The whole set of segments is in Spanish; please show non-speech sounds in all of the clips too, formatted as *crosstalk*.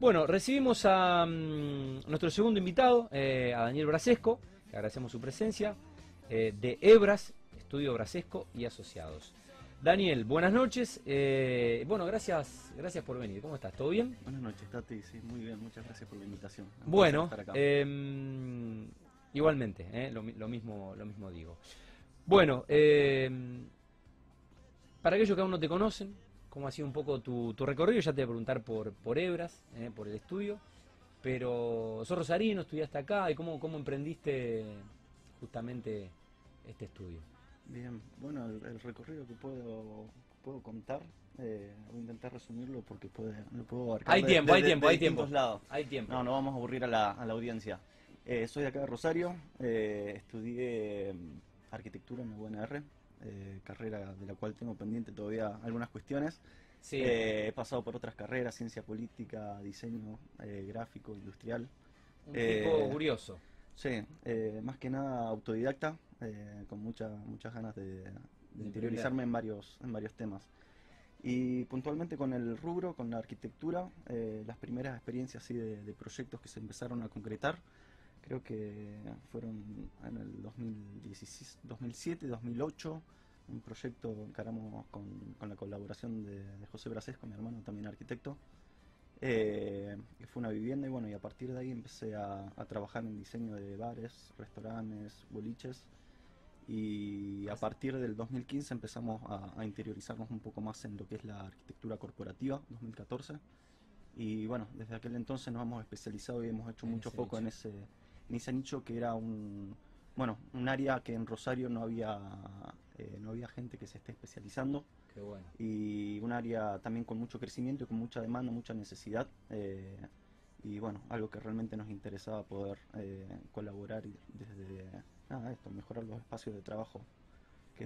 Bueno, recibimos a mm, nuestro segundo invitado, eh, a Daniel Brasesco, le agradecemos su presencia, eh, de Ebras, Estudio Brasesco y Asociados. Daniel, buenas noches. eh, bueno, gracias, gracias por venir. ¿Cómo estás? ¿Todo bien? Buenas noches, Tati. Sí, muy bien. Muchas gracias por la invitación. Bueno, em, igualmente, lo mismo, lo mismo digo. Bueno, em, para aquellos que aún no te conocen, ¿cómo ha sido un poco tu, tu recorrido? Ya te voy a preguntar por, por Ebras, eh, por el estudio, pero sos rosarino, estudiaste acá, ¿y cómo, cómo emprendiste justamente este estudio? Bien, bueno, el, el recorrido que puedo, puedo contar, eh, voy a intentar resumirlo porque puede, lo puedo abarcar Hay de- tiempo, de- hay de- tiempo, hay tiempo. lados. Hay tiempo. No, no vamos a aburrir a la, a la audiencia. Eh, soy de acá de Rosario, eh, estudié mm, arquitectura en la UNR, eh, carrera de la cual tengo pendiente todavía algunas cuestiones. Sí. Eh, he pasado por otras carreras, ciencia política, diseño eh, gráfico, industrial. un eh, tipo curioso. Sí, eh, más que nada autodidacta, eh, con mucha, muchas ganas de, de De interiorizarme en varios, en varios temas. Y puntualmente con el rubro, con la arquitectura, eh, las primeras experiencias así de, de proyectos que se empezaron a concretar, creo que fueron en el 2016, 2007, 2008, un proyecto que encaramos con, con la colaboración de, de José Brasesco, mi hermano también arquitecto, eh, que fue una vivienda y bueno, y a partir de ahí empecé a, a trabajar en diseño de bares, restaurantes, boliches y a partir del 2015 empezamos a, a interiorizarnos un poco más en lo que es la arquitectura corporativa, 2014 y bueno, desde aquel entonces nos hemos especializado y hemos hecho mucho foco en ese, en ese nicho que era un, bueno, un área que en Rosario no había, eh, no había gente que se esté especializando Qué bueno. y un área también con mucho crecimiento y con mucha demanda, mucha necesidad. eh, y bueno, algo que realmente nos interesaba poder eh, colaborar y desde nada, esto, mejorar los espacios de trabajo.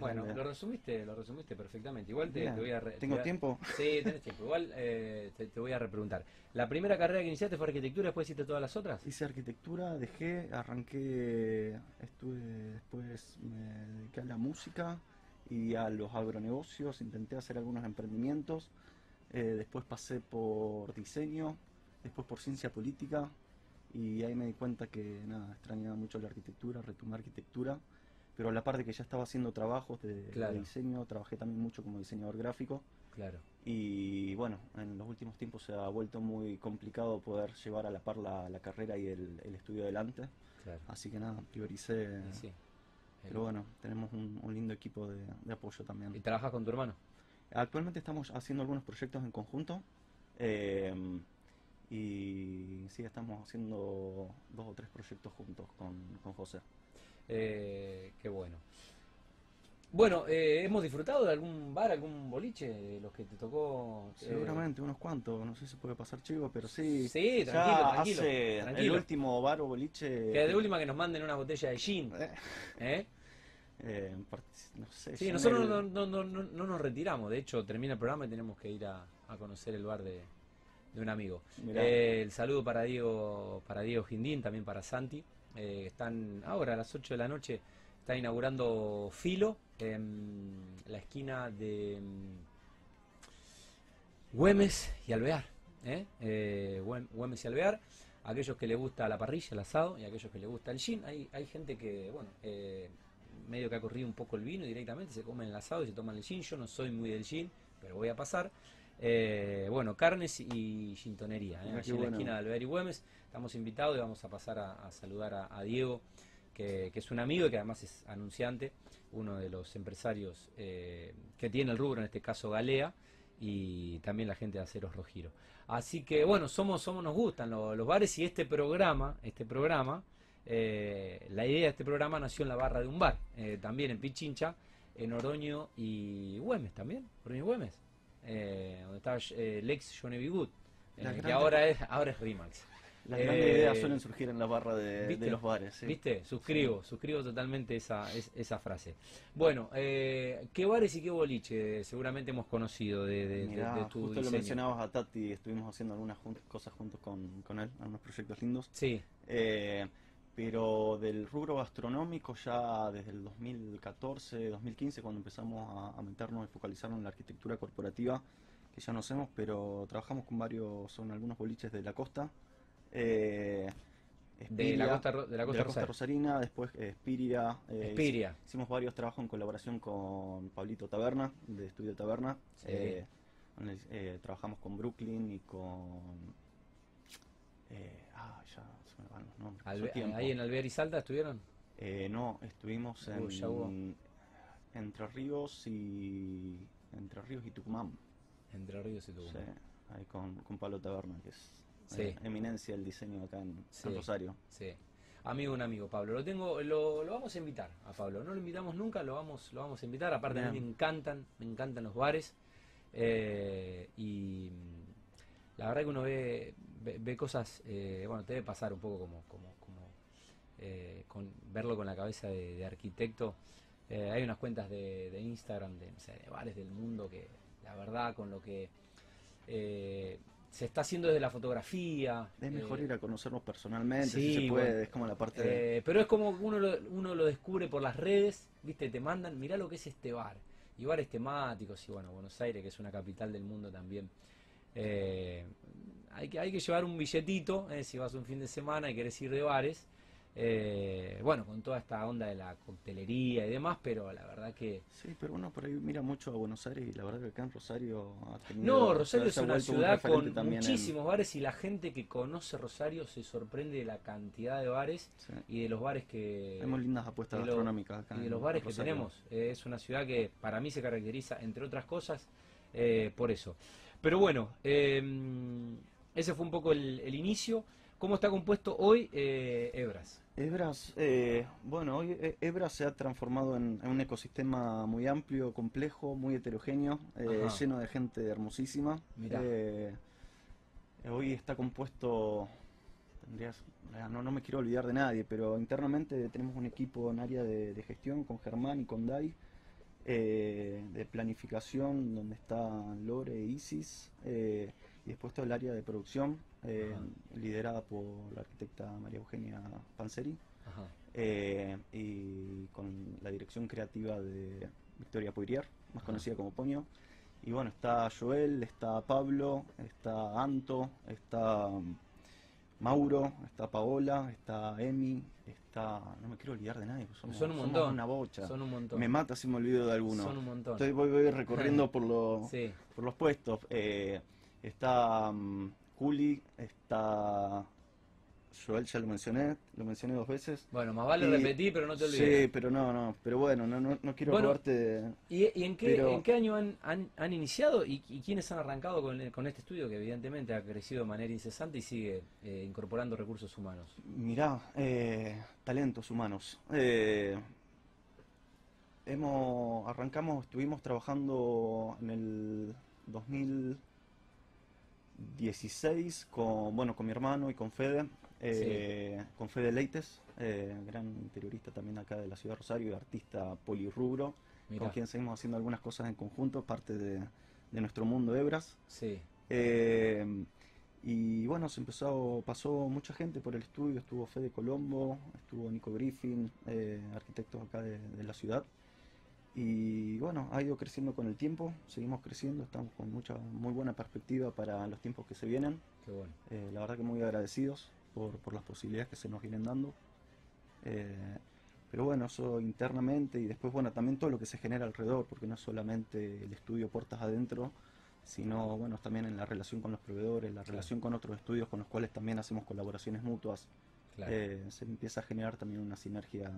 Bueno, lo resumiste, lo resumiste perfectamente. Igual te, voy a... re- te ¿Tengo voy a- tiempo? Sí, tenés tiempo. Igual eh, te, te voy a repreguntar. ¿La primera carrera que iniciaste fue arquitectura, después hiciste todas las otras? Hice arquitectura, dejé, arranqué, estuve, después me dediqué a la música y a los agronegocios, intenté hacer algunos emprendimientos, eh, después pasé por diseño, después por ciencia política y ahí me di cuenta que nada, extrañaba mucho la arquitectura, retomé arquitectura, pero a la parte que ya estaba haciendo trabajos de, de Claro. diseño, trabajé también mucho como diseñador gráfico. Claro. Y bueno, en los últimos tiempos se ha vuelto muy complicado poder llevar a la par la, la carrera y el, el estudio adelante. Claro. Así que nada, prioricé. Y sí. Pero bueno, tenemos un, un lindo equipo de, de apoyo ¿Y también. trabajas con tu hermano? Actualmente estamos haciendo algunos proyectos en conjunto. eh, y sí, estamos haciendo dos o tres proyectos juntos con, con José. Eh, qué bueno. Bueno, eh, ¿hemos disfrutado de algún bar, algún boliche, los que te tocó? eh, Seguramente unos cuantos, no sé si puede pasar chivo, pero sí. Sí, ya tranquilo, tranquilo, hace el último bar o boliche. Que de última que nos manden una botella de gin. Eh, no sé, Sí, nosotros el- no, no, no, no, no nos retiramos. De hecho, termina el programa y tenemos que ir a, a conocer el bar de, de un amigo. El saludo para Diego, para Diego Gindín, también para Santi. Eh, están ahora a las 8 de la noche, está inaugurando Filo en la esquina de mm, Güemes y Alvear. ¿eh? Eh, Güem- Güemes y Alvear. Aquellos que le gusta la parrilla, el asado, y aquellos que le gusta el gin. Hay, hay gente que, bueno, medio que ha corrido un poco el vino y directamente se comen el asado y se toman el gin. Yo no soy muy del gin, pero voy a pasar. Eh, bueno, carnes y gintonería, ¿eh? Mirá allí en la bueno. esquina de Alvear y Güemes. Estamos invitados y vamos a pasar a, a saludar a, a Diego, que, que es un amigo y que además es anunciante, uno de los empresarios eh, que tiene el rubro, en este caso Galea, y también la gente de Aceros Rojiro. Así que bueno, somos, somos nos gustan lo- los, bares y este programa, este programa, eh, la idea de este programa nació en la barra de un bar, también en Pichincha, en Oroño y Güemes también, Oroño y Güemes, eh, donde estaba eh, Lex Johnny. Good, eh, que ahora es, ahora es Rimax. Las Eh, grandes ideas suelen surgir en la barra de, los bares. sí. ¿Viste? Suscribo, suscribo totalmente esa, es- esa frase. Bueno, eh, ¿qué bares y qué boliche seguramente hemos conocido de, de- Mirá, de tu justo lo diseño? mencionabas a Tati, estuvimos haciendo algunas jun- cosas juntos con, con él, algunos proyectos lindos. Sí, Eh, pero del rubro gastronómico ya desde el 2014, 2015, cuando empezamos a, a meternos y focalizarnos en la arquitectura corporativa, que ya no hacemos, pero trabajamos con varios, son algunos boliches de la costa. Eh, de la costa, ro- de la costa, de la costa Rosario. rosarina, después eh, Espiria. eh, Espiria. Hicimos varios trabajos en colaboración con Pablito Taberna, de Estudio Taberna. Sí. Eh, eh, trabajamos con Brooklyn y con... eh, Albe- ahí en Alvear y Salta estuvieron. Eh, no, estuvimos en Entre Ríos y... Entre Ríos y Tucumán. Entre Ríos y Tucumán. Sí, ahí con, con Pablo Taberna, que es Sí. eh, eminencia del diseño acá en, Sí. en Rosario. Sí. Amigo, un amigo, Pablo. Lo tengo, lo, lo vamos a invitar a Pablo. No lo invitamos nunca, lo vamos, lo vamos a invitar. Aparte a mí me encantan, me encantan los bares. Eh, y la verdad que uno ve, ve, ve cosas, eh, bueno, te debe pasar un poco como, como, como eh, con verlo con la cabeza de, de arquitecto. Eh, hay unas cuentas de, de Instagram de, no sé, de bares del mundo que la verdad con lo que se está haciendo desde la fotografía. Es mejor ir a conocernos personalmente, sí, si se puede, bueno. es como la parte de... pero es como uno lo, uno lo descubre por las redes, viste, te mandan, mirá lo que es este bar. Y bares temáticos, y bueno, Buenos Aires, que es una capital del mundo también. Eh, hay, que, hay que llevar un billetito, eh, si vas un fin de semana y querés ir de bares. Eh, bueno, con toda esta onda de la coctelería y demás, pero la verdad que... Sí, pero uno por ahí mira mucho a Buenos Aires y la verdad que acá en Rosario ha tenido... No, Rosario es una un ciudad con en- muchísimos bares y la gente que conoce Rosario se sorprende de la cantidad de bares sí. y de los bares que... Tenemos lindas apuestas lo- gastronómicas acá y de los bares que tenemos. Eh, es una ciudad que para mí se caracteriza, entre otras cosas, eh, por eso. Pero bueno, eh, ese fue un poco el, el inicio. ¿Cómo está compuesto hoy eh, Ebras? Ebras, eh, bueno, hoy eh, Ebras se ha transformado en, en un ecosistema muy amplio, complejo, muy heterogéneo, eh, lleno de gente hermosísima. Mirá. Hoy está compuesto, tendrías, no, no me quiero olvidar de nadie, pero internamente tenemos un equipo en área de, de gestión con Germán y con Dai, de planificación donde están Lore e Isis, y después todo el área de producción, eh, liderada por la arquitecta María Eugenia Panseri, eh, y con la dirección creativa de Victoria Poirier, más Ajá. conocida como Poño. Y bueno, está Joel, está Pablo, está Anto, está mm, Mauro, está Paola, está Emi, está... No me quiero olvidar de nadie, somos, Son un somos montón. una bocha. Son un montón. Me mata si me olvido de alguno. Son un montón. Estoy voy, voy recorriendo por, los *laughs* Sí. por los puestos. Eh, está mm, Juli, está Joel, ya lo mencioné, lo mencioné dos veces. Bueno, más vale Y- repetir, pero no te olvides. Sí, pero no, no, pero bueno, no, no, no quiero Bueno, robarte de- ¿Y, y en, qué, Pero- en qué año han, han, han iniciado y, y quiénes han arrancado con, con este estudio que evidentemente ha crecido de manera incesante y sigue eh, incorporando recursos humanos? Mirá, eh, talentos humanos. Eh, hemos, arrancamos, estuvimos trabajando en el 2016 con, bueno, con mi hermano y con Fede, eh, con Fede Leites, eh, gran interiorista también acá de la ciudad de Rosario y artista polirrubro, Mirá, con quien seguimos haciendo algunas cosas en conjunto, parte de, de nuestro mundo Ebras. sí, Eh, y bueno, se empezó, pasó mucha gente por el estudio, estuvo Fede Colombo, estuvo Nico Griffin, arquitectos acá de, de la ciudad. Y bueno, ha ido creciendo con el tiempo, seguimos creciendo, estamos con mucha, muy buena perspectiva para los tiempos que se vienen. qué bueno. Eh, la verdad que muy agradecidos por, por las posibilidades que se nos vienen dando. Eh, pero bueno, eso internamente y después, bueno, también todo lo que se genera alrededor, porque no es solamente el estudio puertas adentro, sino, bueno, también en la relación con los proveedores, la Claro. relación con otros estudios con los cuales también hacemos colaboraciones mutuas. Claro. Eh, se empieza a generar también una sinergia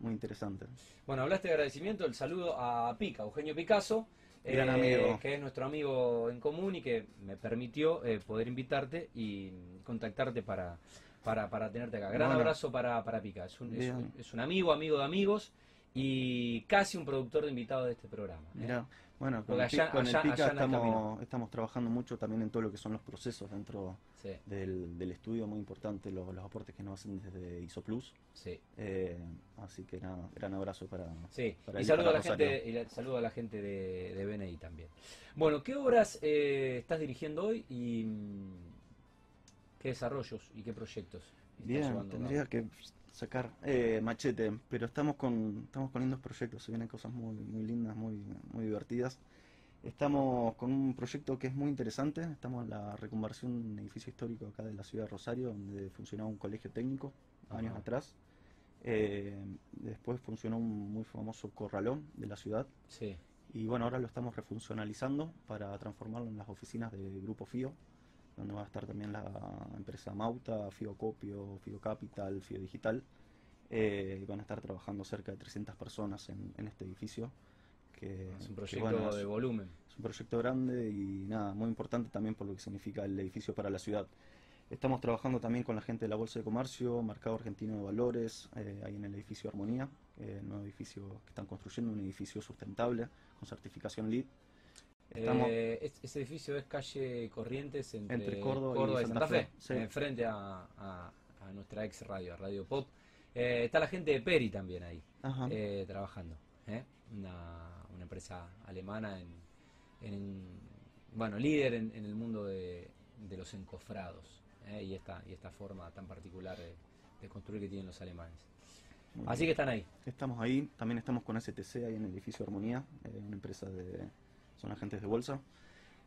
muy interesante. Bueno, hablaste de agradecimiento, el saludo a Pica, Eugenio Picasso, eh, Gran amigo. que es nuestro amigo en común y que me permitió eh, poder invitarte y contactarte para, para, para tenerte acá. Gran Bueno. abrazo para, para Pica, es un, es, Bien. un, es un amigo, amigo de amigos y casi un productor de invitados de este programa. ¿eh? Bueno, con, el, allá- el Pica estamos, estamos trabajando mucho también en todo lo que son los procesos dentro Sí, del, del estudio, muy importante los, los aportes que nos hacen desde ISOPlus. sí. Eh, así que nada, gran abrazo para... Sí, Para y saludo a la Rosario. gente, y la- saludo a la gente de, de BNI también. Bueno, ¿qué obras eh, estás dirigiendo hoy y mm, qué desarrollos y qué proyectos? Bien, tendría que sacar eh, machete, pero estamos con, estamos con lindos proyectos, se vienen cosas muy, muy lindas, muy, muy divertidas. Estamos con un proyecto que es muy interesante. Estamos en la reconversión de un edificio histórico acá de la ciudad de Rosario, donde funcionaba un colegio técnico años atrás. Eh, después funcionó un muy famoso corralón de la ciudad. Sí. Y bueno, ahora lo estamos refuncionalizando para transformarlo en las oficinas de Grupo FIO, donde va a estar también la empresa Mauta, FIO Copio, FIO Capital, FIO Digital. Eh, van a estar trabajando cerca de 300 personas en, en este edificio. Que, Es un que, proyecto bueno, es- de volumen. es un proyecto grande y nada, muy importante también por lo que significa el edificio para la ciudad. Estamos trabajando también con la gente de la Bolsa de Comercio, Mercado Argentino de Valores, eh, ahí en el edificio Armonía, eh, el nuevo edificio que están construyendo, un edificio sustentable con certificación LEED. Estamos, Eh, es- ese edificio es calle Corrientes entre, Entre Córdoba y y Santa Santa Fe, Fe, sí. enfrente a, a- a nuestra ex radio, a Radio Pop. Eh, está la gente de Peri también ahí, eh, trabajando. Una, una empresa alemana en, en- bueno, líder en, en el mundo de, de los encofrados y, esta, y esta forma tan particular de, de construir que tienen los alemanes. muy Así bien. que están ahí. Estamos ahí, también estamos con STC ahí en el edificio Armonía, una empresa de, son agentes de bolsa.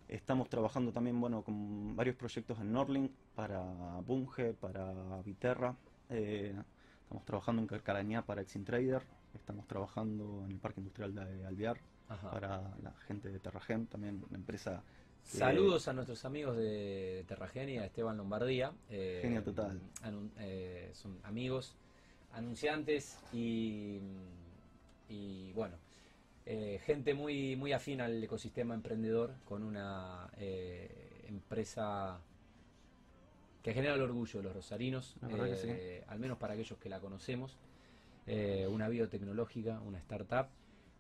Estamos trabajando también, bueno, con varios proyectos en Norlink para Bunge, para Viterra. eh, estamos trabajando en Carcarañá para Exintrader. Estamos trabajando en el Parque Industrial de Alvear Ajá. para la gente de Terragem, también una empresa Saludos a nuestros amigos de Terragenia, Esteban Lombardía. eh, Genio total. eh, son amigos, anunciantes y, y bueno, eh, gente muy, muy afín al ecosistema emprendedor con una eh, empresa que genera el orgullo de los rosarinos, sí. eh, al menos para aquellos que la conocemos. una biotecnológica, una startup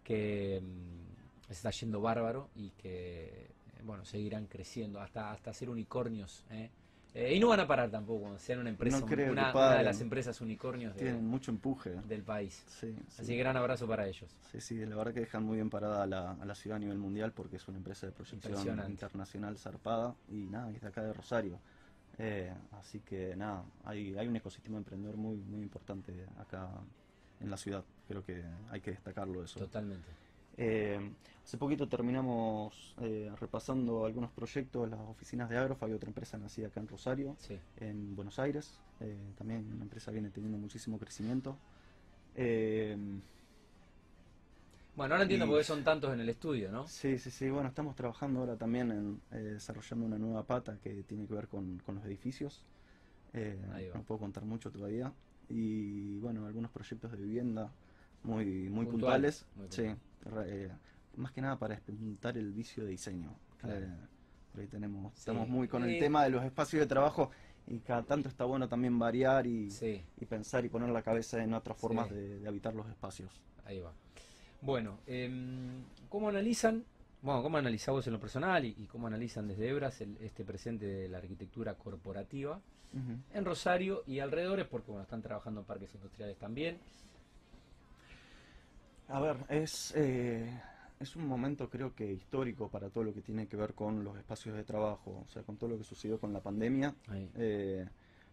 que mm, está yendo bárbaro y que bueno seguirán creciendo hasta hasta ser unicornios ¿eh? Y no van a parar tampoco sean una empresa No creo que una, de las empresas unicornios de- tienen mucho empuje. del país Sí, sí. así que gran abrazo para ellos Sí, sí, la verdad que dejan muy bien parada a la, a la ciudad a nivel mundial porque es una empresa de proyección internacional zarpada y nada, es de acá de Rosario. Eh, así que nada, hay, hay un ecosistema emprendedor muy, muy importante acá en la ciudad. Creo que hay que destacarlo eso. totalmente Eh, hace poquito terminamos eh, repasando algunos proyectos de las oficinas de Agrofa, hay otra empresa nacida acá en Rosario, sí en Buenos Aires. eh, también una empresa viene teniendo muchísimo crecimiento. Bueno ahora entiendo Y- por qué son tantos en el estudio no Sí, sí, sí. Bueno, estamos trabajando ahora también en desarrollando una nueva pata que tiene que ver con, con los edificios. No puedo contar mucho todavía. Y bueno, algunos proyectos de vivienda muy, muy Puntuales, puntuales. muy Sí, eh, más que nada para experimentar el vicio de diseño. Claro. Eh, por ahí tenemos, Sí. estamos muy con el Eh, tema de los espacios de trabajo y cada tanto está bueno también variar y, sí y pensar y poner la cabeza en otras formas Sí. de, de habitar los espacios. Ahí va. Bueno, em, ¿cómo analizan? Bueno, ¿cómo analizás vos en lo personal y, y cómo analizan desde Ebras el- este presente de la arquitectura corporativa en Rosario y alrededores? Porque bueno, están trabajando en parques industriales también. A ver, es, eh, es un momento creo que histórico para todo lo que tiene que ver con los espacios de trabajo, o sea, con todo lo que sucedió con la pandemia. Eh,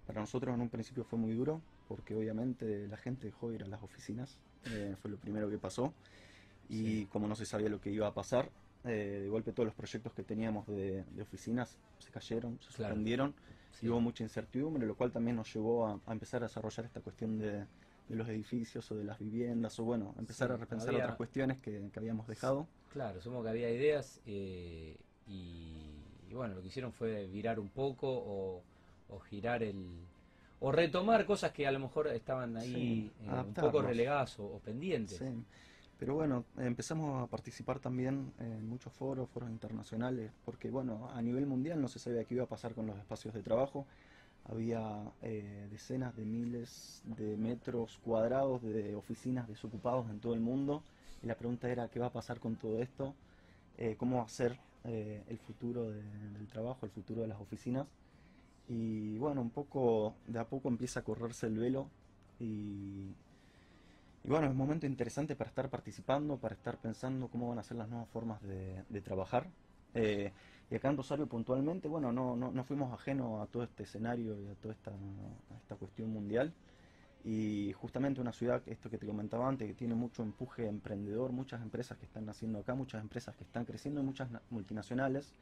para nosotros en un principio fue muy duro, porque obviamente la gente dejó de ir a las oficinas, eh, fue lo primero que pasó, y Sí. como no se sabía lo que iba a pasar, eh, de golpe todos los proyectos que teníamos de, de oficinas se cayeron, se Claro. suspendieron, Sí. y hubo mucha incertidumbre, lo cual también nos llevó a, a empezar a desarrollar esta cuestión de, de los edificios o de las viviendas, o bueno, empezar Sí, a repensar había- otras cuestiones que, que habíamos dejado. Claro, supongo que había ideas eh, y, y bueno, lo que hicieron fue virar un poco o, o girar el... o retomar cosas que a lo mejor estaban ahí Sí, eh, un poco relegadas o, o pendientes. Sí. Pero bueno, empezamos a participar también en muchos foros, foros internacionales, porque bueno, a nivel mundial no se sabía qué iba a pasar con los espacios de trabajo. Había eh, decenas de miles de metros cuadrados de oficinas desocupados en todo el mundo. Y la pregunta era, ¿qué va a pasar con todo esto? Eh, ¿Cómo va a ser eh, el futuro de- del trabajo, el futuro de las oficinas? Y bueno, un poco, de a poco empieza a correrse el velo y, bueno, es un momento interesante para estar participando, para estar pensando cómo van a ser las nuevas formas de trabajar. Eh, y acá en Rosario puntualmente, bueno, no, no, no fuimos ajenos a todo este escenario y a toda esta, a esta cuestión mundial. Y justamente una ciudad, esto que te comentaba antes, que tiene mucho empuje emprendedor, muchas empresas que están naciendo acá, muchas empresas que están creciendo y muchas multinacionales,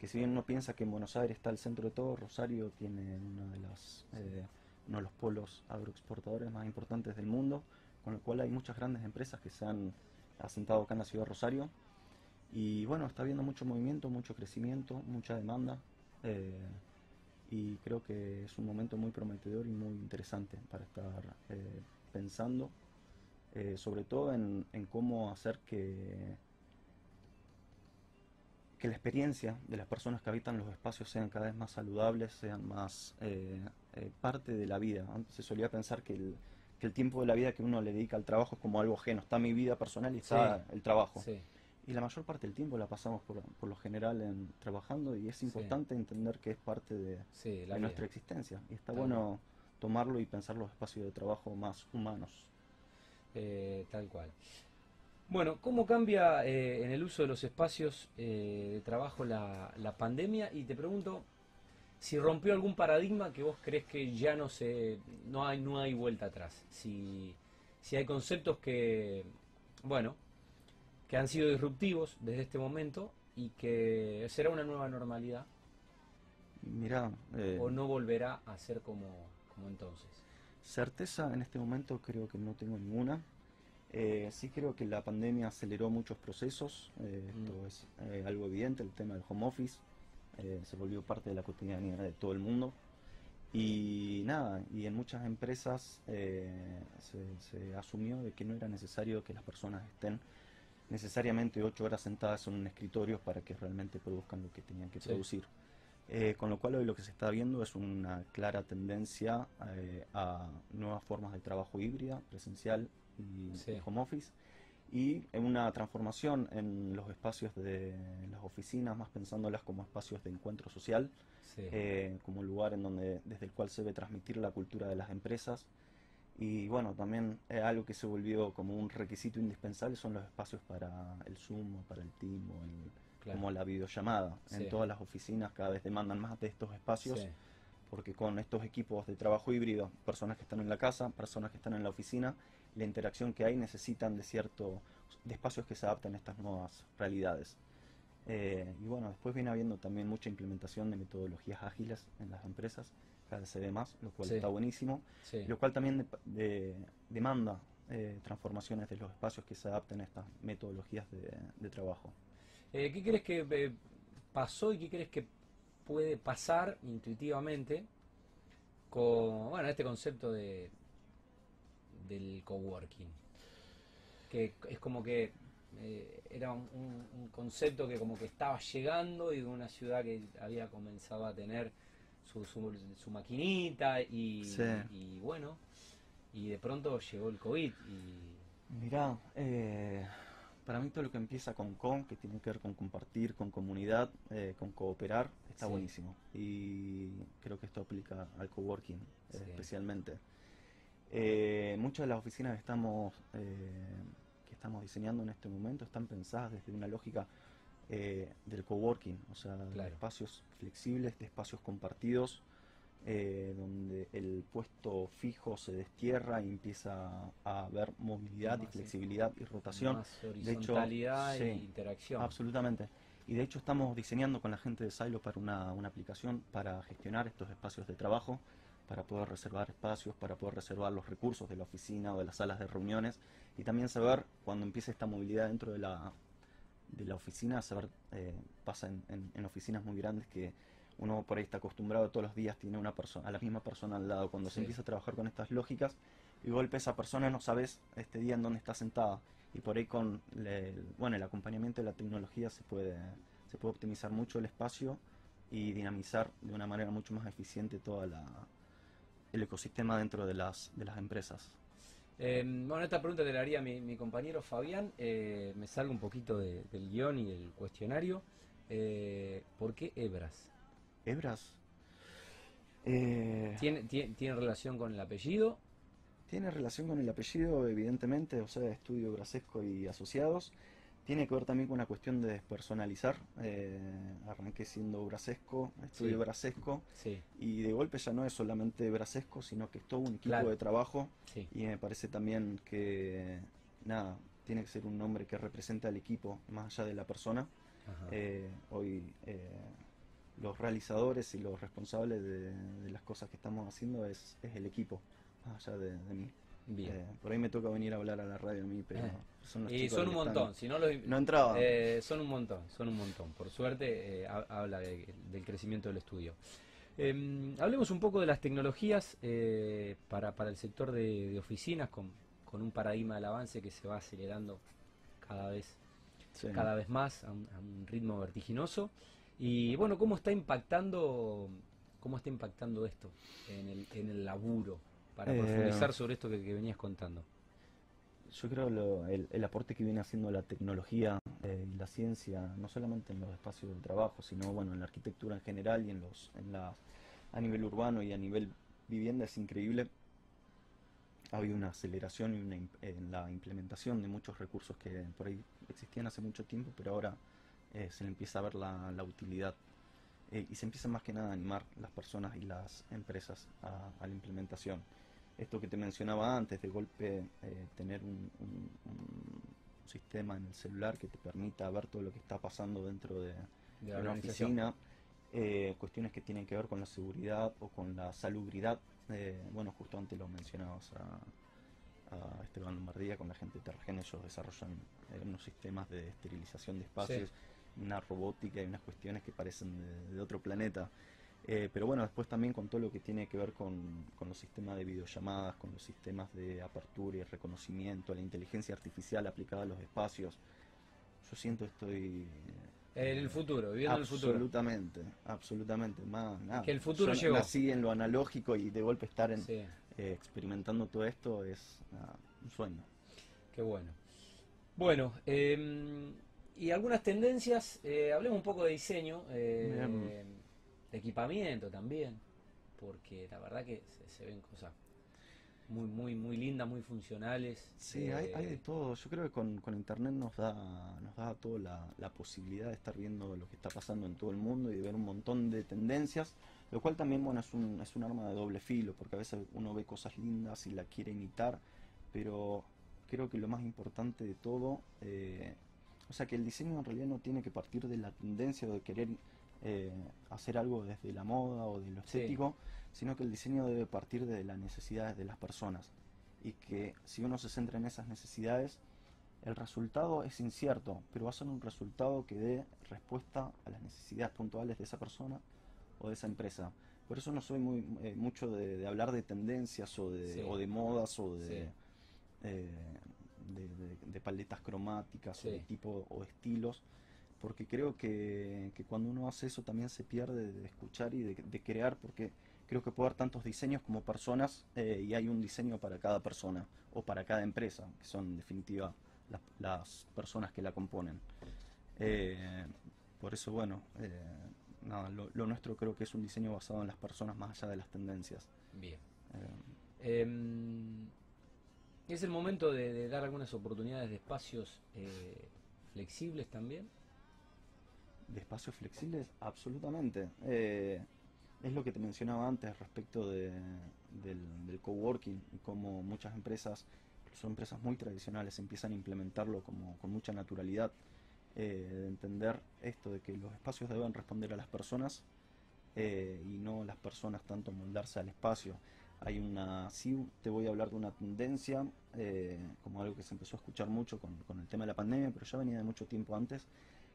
que si bien uno piensa que en Buenos Aires está el centro de todo, Rosario tiene una de las, eh, uno de los polos agroexportadores más importantes del mundo, con lo cual hay muchas grandes empresas que se han asentado acá en la ciudad de Rosario. Y bueno, está habiendo mucho movimiento, mucho crecimiento, mucha demanda. Eh, y creo que es un momento muy prometedor y muy interesante para estar eh, pensando, eh, sobre todo en, cómo hacer que, que la experiencia de las personas que habitan los espacios sean cada vez más saludables, sean más eh, parte de la vida. Antes se solía pensar que el, que el tiempo de la vida que uno le dedica al trabajo es como algo ajeno, está mi vida personal y está el trabajo. Sí y la mayor parte del tiempo la pasamos por, por lo general en trabajando y es importante entender que es parte de, nuestra existencia y está bueno tomarlo y pensar los espacios de trabajo más humanos. Eh, tal cual. Bueno, ¿cómo cambia eh, en el uso de los espacios eh, de trabajo la, la, pandemia? Y te pregunto si rompió algún paradigma que vos crees que ya no se, no hay, no hay vuelta atrás. Si, si hay conceptos que, bueno, que han sido disruptivos desde este momento y que será una nueva normalidad. Mira, eh, o no volverá a ser como, como entonces. Certeza en este momento creo que no tengo ninguna. Eh, sí creo que la pandemia aceleró muchos procesos, eh, esto mm. es eh, algo evidente, el tema del home office se volvió parte de la cotidianidad de todo el mundo. Y nada, y en muchas empresas se, se, asumió de que no era necesario que las personas estén necesariamente ocho horas sentadas en un escritorio para que realmente produzcan lo que tenían que producir. Eh, con lo cual hoy lo que se está viendo es una clara tendencia eh, a nuevas formas de trabajo híbrida, presencial y home office, y en una transformación en los espacios de las oficinas, más pensándolas como espacios de encuentro social, eh, como lugar en donde, desde el cual se debe transmitir la cultura de las empresas, y bueno, también algo que se volvió como un requisito indispensable son los espacios para el Zoom para el Team o el, como la videollamada. En todas las oficinas cada vez demandan más de estos espacios porque con estos equipos de trabajo híbrido, personas que están en la casa, personas que están en la oficina, la interacción que hay necesitan de cierto de espacios que se adapten a estas nuevas realidades. Eh, y bueno, después viene habiendo también mucha implementación de metodologías ágiles en las empresas cada vez se ve más, lo cual está buenísimo, lo cual también demanda eh, transformaciones de los espacios que se adapten a estas metodologías de, trabajo. Eh, ¿Qué crees que pasó y qué crees que puede pasar intuitivamente con bueno, este concepto de del coworking? Que es como que era un, un, concepto que como que estaba llegando y de una ciudad que había comenzado a tener su, su, maquinita y, bueno, y de pronto llegó el COVID. Y... Mirá, eh, para mí todo lo que empieza con con, que tiene que ver con compartir, con comunidad, eh, con cooperar, está buenísimo. Y creo que esto aplica al coworking eh, especialmente. muchas de las oficinas que estamos, estamos diseñando en este momento están pensadas desde una lógica eh, del coworking, o sea, de espacios flexibles, de espacios compartidos, eh, donde el puesto fijo se destierra y empieza a haber movilidad y flexibilidad y rotación. de hecho, e interacción. Absolutamente. Y de hecho estamos diseñando con la gente de Silo para una, una aplicación para gestionar estos espacios de trabajo, para poder reservar espacios, para poder reservar los recursos de la oficina o de las salas de reuniones y también saber cuando empiece esta movilidad dentro de la de la oficina, saber, eh, pasa en, en, oficinas muy grandes que uno por ahí está acostumbrado todos los días, tiene una persona, a la misma persona al lado. Cuando se empieza a trabajar con estas lógicas, y golpe esa persona no sabes este día en dónde está sentada. Y por ahí con el, bueno, el acompañamiento de la tecnología se puede, se puede optimizar mucho el espacio y dinamizar de una manera mucho más eficiente todo el ecosistema dentro de las, de las empresas. Em, bueno, esta pregunta te la haría mi, compañero Fabián. Eh, me salgo un poquito del guion y del cuestionario. Eh, ¿Por qué hebras? ¿Hebras? Eh, ¿Tiene, tiene, relación con el apellido? Tiene relación con el apellido, evidentemente, o sea, estudio Brasesco y asociados. Tiene que ver también con una cuestión de despersonalizar. Eh, arranqué siendo brasesco, estudio Sí. brasesco, Sí, y de golpe ya no es solamente brasesco, sino que es todo un equipo Claro. de trabajo. sí. Y me parece también que, nada, tiene que ser un nombre que represente al equipo, más allá de la persona. Eh, hoy eh, los realizadores y los responsables de, de las cosas que estamos haciendo es, es el equipo, más allá de, de mí. Bien. Eh, por ahí me toca venir a hablar a la radio a mí, pero Eh. son los y son un están- montón, si no los... No entraba. Eh, son un montón, son un montón. Por suerte eh, ha- habla de- del crecimiento del estudio. Eh, hablemos un poco de las tecnologías para, para el sector de, de oficinas con, con un paradigma del avance que se va acelerando cada vez, Sí. cada vez más a un, a un ritmo vertiginoso. Y bueno, ¿cómo está impactando, cómo está impactando esto en el, en el laburo? Para Eh, profundizar sobre esto que, que venías contando. Yo creo lo- el, el aporte que viene haciendo la tecnología eh, y la ciencia, no solamente en los espacios de trabajo, sino bueno, en la arquitectura en general y en los, en las, a nivel urbano y a nivel vivienda es increíble. Ha habido una aceleración y una en la implementación de muchos recursos que por ahí existían hace mucho tiempo, pero ahora eh, se le empieza a ver la, la utilidad eh, y se empieza más que nada a animar las personas y las empresas a, a la implementación esto que te mencionaba antes, de golpe eh, tener un, un- un sistema en el celular que te permita ver todo lo que está pasando dentro de, De una oficina, eh, cuestiones que tienen que ver con la seguridad o con la salubridad. eh, bueno, justo antes lo mencionabas a, a Esteban Lombardía, con la gente de Terragen, ellos desarrollan eh, unos sistemas de esterilización de espacios, una robótica y unas cuestiones que parecen de, de otro planeta. Eh, pero bueno, después también con todo lo que tiene que ver con, con los sistemas de videollamadas, con los sistemas de apertura y reconocimiento, la inteligencia artificial aplicada a los espacios. Yo siento que estoy... En el futuro, viviendo el futuro. Absolutamente, absolutamente. Más, nada. Que el futuro Yo llegó. nací en lo analógico y de golpe estar en, Sí. eh, experimentando todo esto es nada, un sueño. Qué bueno. Bueno, eh, y algunas tendencias, eh, hablemos un poco de diseño, eh, Bien. De equipamiento también, porque la verdad que se, se ven cosas muy, muy, muy lindas, muy funcionales. Sí, eh, hay, hay de todo. Yo creo que con, con internet nos da, nos da a todos la, la posibilidad de estar viendo lo que está pasando en todo el mundo y de ver un montón de tendencias, lo cual también bueno es un, es un arma de doble filo, porque a veces uno ve cosas lindas y la quiere imitar, pero creo que lo más importante de todo, eh, o sea que el diseño en realidad no tiene que partir de la tendencia o de querer eh, hacer algo desde la moda o de lo Sí. estético, sino que el diseño debe partir de las necesidades de las personas y que si uno se centra en esas necesidades, el resultado es incierto, pero va a ser un resultado que dé respuesta a las necesidades puntuales de esa persona o de esa empresa. Por eso no soy muy eh, mucho de, de hablar de tendencias o de, Sí. o de modas o de, Sí. eh, de, de- paletas cromáticas o de tipo o estilos, porque creo que, que cuando uno hace eso también se pierde de escuchar y de, de crear, porque creo que puede haber tantos diseños como personas eh, y hay un diseño para cada persona o para cada empresa, que son en definitiva las, las personas que la componen. Eh, por eso, bueno, eh, nada, lo, lo nuestro creo que es un diseño basado en las personas más allá de las tendencias. Bien. Em, es el momento de, de dar algunas oportunidades de espacios flexibles también. De espacios flexibles, absolutamente. Eh, es lo que te mencionaba antes respecto de, del, del coworking y cómo muchas empresas, son empresas muy tradicionales, empiezan a implementarlo como, con mucha naturalidad. eh, de entender esto de que los espacios deben responder a las personas eh, y no las personas tanto moldarse al espacio. Hay una, sí te voy a hablar de una tendencia, eh, como algo que se empezó a escuchar mucho con, con el tema de la pandemia, pero ya venía de mucho tiempo antes,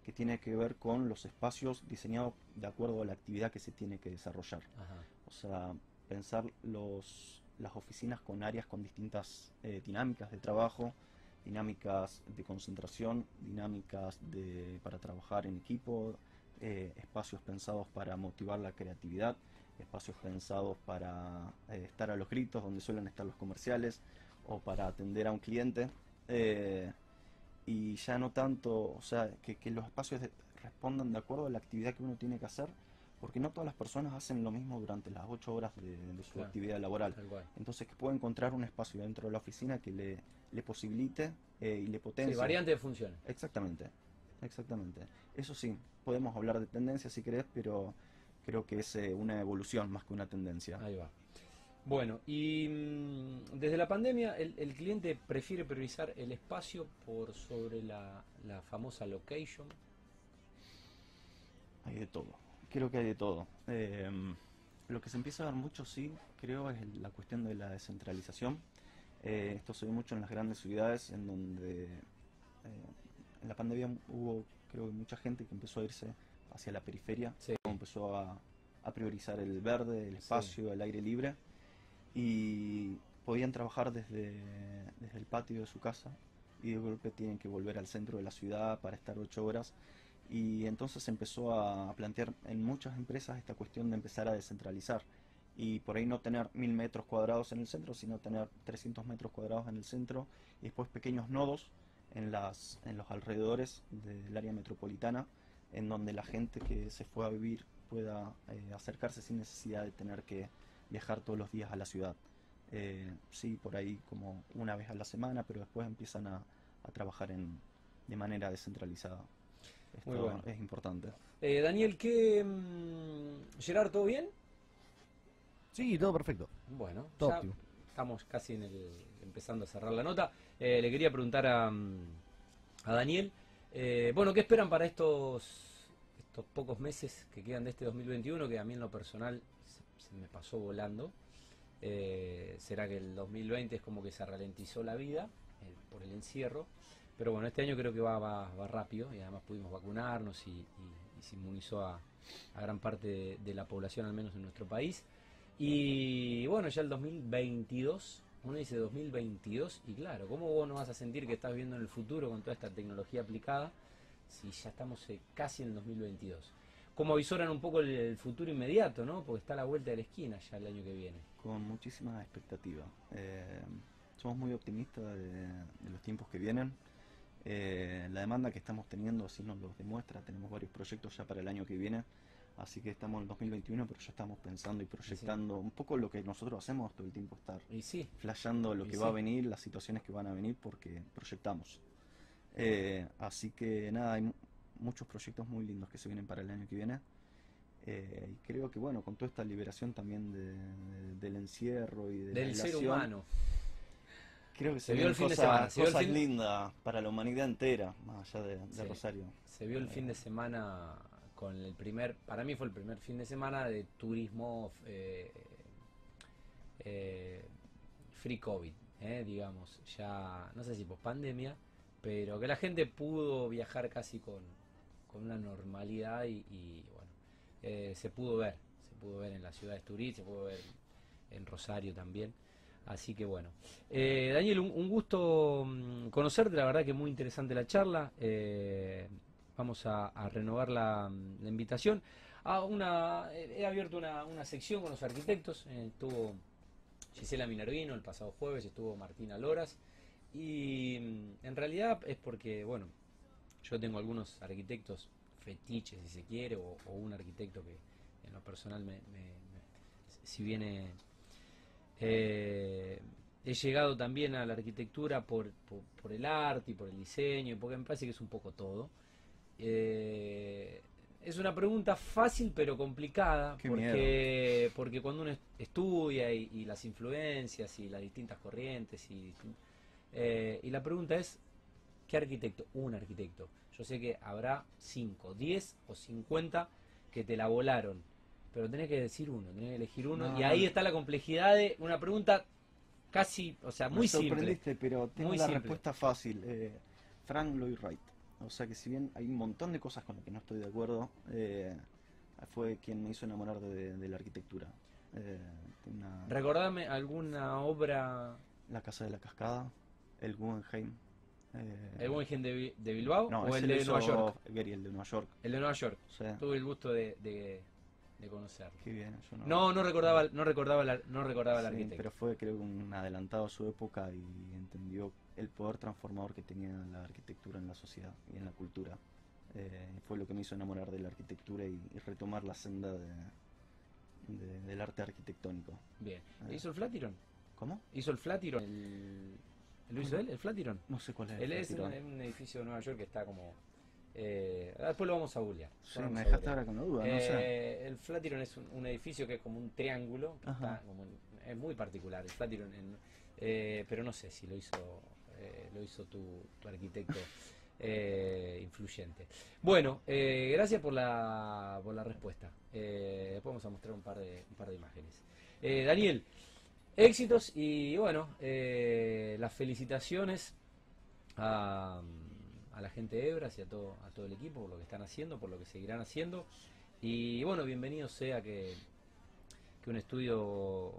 que tiene que ver con los espacios diseñados de acuerdo a la actividad que se tiene que desarrollar. Ajá. O sea, pensar los, las oficinas con áreas con distintas eh, dinámicas de trabajo, dinámicas de concentración, dinámicas de, para trabajar en equipo, eh, espacios pensados para motivar la creatividad, espacios pensados para eh, estar a los gritos, donde suelen estar los comerciales, o para atender a un cliente. eh, y ya no tanto, o sea, que, que los espacios de- respondan de acuerdo a la actividad que uno tiene que hacer, porque no todas las personas hacen lo mismo durante las ocho horas de, de su Claro. actividad laboral. Entonces que pueda encontrar un espacio dentro de la oficina que le, le posibilite eh, y le potencie. Sí, variante de funciones. Exactamente, exactamente. Eso sí, podemos hablar de tendencia si querés, pero creo que es eh, una evolución más que una tendencia. Ahí va. Bueno, y mm, desde la pandemia el, el cliente prefiere priorizar el espacio por sobre la, la famosa location. Hay de todo, creo que hay de todo. Eh, lo que se empieza a dar mucho, sí, creo, es la cuestión de la descentralización. Eh, esto se ve mucho en las grandes ciudades, en donde eh, en la pandemia hubo, creo que mucha gente que empezó a irse hacia la periferia, Sí. empezó a, a priorizar el verde, el Sí. espacio, el aire libre, y podían trabajar desde, desde el patio de su casa, y de golpe tienen que volver al centro de la ciudad para estar ocho horas. Y entonces se empezó a plantear en muchas empresas esta cuestión de empezar a descentralizar y por ahí no tener mil metros cuadrados en el centro, sino tener 300 metros cuadrados en el centro y después pequeños nodos en, las, en los alrededores del área metropolitana, en donde la gente que se fue a vivir pueda eh, acercarse sin necesidad de tener que viajar todos los días a la ciudad. Eh, sí, por ahí como una vez a la semana, pero después empiezan a, a trabajar en, de manera descentralizada. Esto Muy bueno. es importante. Eh, Daniel, ¿qué. mm, Gerard, todo bien? Sí, todo perfecto. Bueno, Todo ya óptimo. estamos casi en el, empezando a cerrar la nota. Eh, le quería preguntar a, mm, a Daniel, eh, bueno, ¿qué esperan para estos, estos pocos meses que quedan de este 2021? Que a mí en lo personal se, se me pasó volando. Eh, ¿Será que el 2020 es como que se ralentizó la vida eh, por el encierro? Pero bueno, este año creo que va, va, rápido y además pudimos vacunarnos y, se inmunizó a, gran parte de, de la población, al menos en nuestro país. Y bueno, ya el 2022, uno dice 2022 y claro, ¿cómo vos no vas a sentir que estás viendo en el futuro con toda esta tecnología aplicada si ya estamos eh, casi en el 2022? ¿Cómo avisoran un poco el, el futuro inmediato, no? Porque está a la vuelta de la esquina ya el año que viene. Con muchísima expectativa. Eh, somos muy optimistas de, de los tiempos que vienen. Eh, la demanda que estamos teniendo así nos lo demuestra. Tenemos varios proyectos ya para el año que viene. Así que estamos en el 2021, pero ya estamos pensando y proyectando un poco lo que nosotros hacemos todo el tiempo, estar Y sí, flasheando lo Y que va a sí. venir, las situaciones que van a venir, porque proyectamos. Eh, así que nada, hay muchos proyectos muy lindos que se vienen para el año que viene. Eh, y creo que bueno, con toda esta liberación también de- de- del encierro y de la del ser humano. creo que Se se, vio el fin de semana, se vio el cosas fin- lindas para la humanidad entera, más allá de, de Sí. Rosario. Se vio el fin de semana con el primer, para mí fue el primer fin de semana de turismo eh, eh, free COVID, eh, digamos, ya, no sé si post pandemia, pero que la gente pudo viajar casi con, con una normalidad y, bueno, eh, se pudo ver, se pudo ver en las ciudades turísticas, se pudo ver en Rosario también. Así que bueno. Eh, Daniel, un, gusto mm, conocerte, la verdad que muy interesante la charla. Eh, vamos a, renovar la, mm, la invitación. a una, he abierto una, sección con los arquitectos. estuvo Gisela Minervino el pasado jueves, estuvo Martina Loras. Y mm, en realidad es porque, bueno, yo tengo algunos arquitectos fetiches, si se quiere, o, o un arquitecto que en lo personal me, me- me- si viene eh, he llegado también a la arquitectura por, por, por el arte y por el diseño, porque me parece que es un poco todo. Eh, es una pregunta fácil pero complicada, Qué porque, porque cuando uno est- estudia y, y las influencias y las distintas corrientes, y, eh, y la pregunta es, ¿qué arquitecto? Un arquitecto. Yo sé que habrá 5, 10 o 50 que te la volaron, pero tenés que decir uno, tenés que elegir uno, No, y ahí está la complejidad de una pregunta casi, o sea, muy Me simple. sorprendiste, pero tengo Muy la simple. respuesta fácil. Eh, Frank Lloyd Wright. O sea que si bien hay un montón de cosas con las que no estoy de acuerdo, eh, fue quien me hizo enamorar de, de la arquitectura. Eh, una- Recordame alguna obra, la Casa de la Cascada, el Guggenheim. Eh, el Guggenheim de, Bi- de Bilbao no, o el de Nueva York. Gehry, el de Nueva York. El de Nueva York. Tuve el gusto de, de, de conocerlo. qué bien. Yo no, No, no recordaba, no recordaba, la- no recordaba Sí, arquitecto. pero fue creo un adelantado a su época y entendió el poder transformador que tenía la arquitectura en la sociedad y en la cultura. eh, fue lo que me hizo enamorar de la arquitectura y, y retomar la senda de, de- del arte arquitectónico. Bien. Eh. ¿Hizo el Flatiron? ¿Cómo? ¿Hizo el Flatiron? El... ¿Lo hizo él, el Flatiron? No sé cuál es. Él el es un, tirón. es un edificio de Nueva York que está como... eh, después lo vamos a googlear. Sí, me dejaste ahora con la duda, no sé. Eh, El Flatiron es un, un edificio que es como un triángulo, que está como en- es muy particular. El Flatiron, en- eh, pero no sé si lo hizo eh, lo hizo tu, tu arquitecto *laughs* eh, influyente. Bueno, eh, gracias por la, por la respuesta. Eh, después vamos a mostrar un par de, un par de imágenes. Eh, Daniel, éxitos y bueno, eh, las felicitaciones a, la gente de Ebras y a todo, a todo el equipo por lo que están haciendo, por lo que seguirán haciendo. Y bueno, bienvenido sea que, que un estudio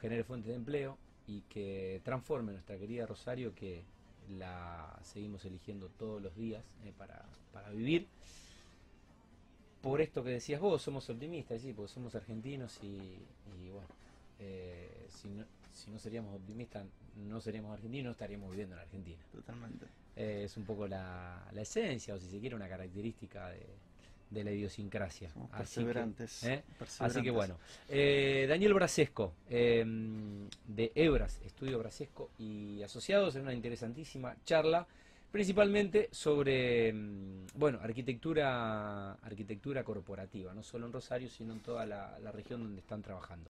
genere fuentes de empleo y que transforme nuestra querida Rosario, que la seguimos eligiendo todos los días eh, para, para vivir. Por esto que decías vos, somos optimistas, sí, porque somos argentinos y, y bueno, eh, si, no, si no seríamos optimistas, no seríamos argentinos, estaríamos viviendo en Argentina. Totalmente. Eh, es un poco la, la esencia, o si se quiere, una característica de, de la idiosincrasia. Somos Así que, perseverantes. ¿eh? perseverantes. Así que bueno. Eh, Daniel Brasesco, eh, de Ebras, Estudio Brasesco y Asociados, en una interesantísima charla, principalmente sobre, mm, bueno, arquitectura, arquitectura corporativa, no solo en Rosario, sino en toda la, la región donde están trabajando.